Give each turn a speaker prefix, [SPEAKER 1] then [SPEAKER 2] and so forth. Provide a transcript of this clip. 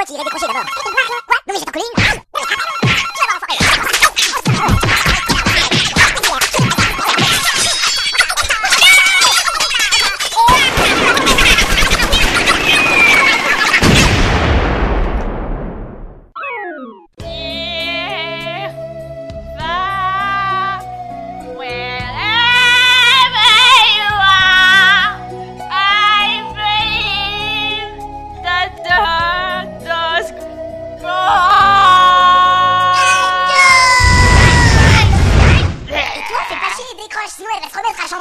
[SPEAKER 1] 我直接就口水了。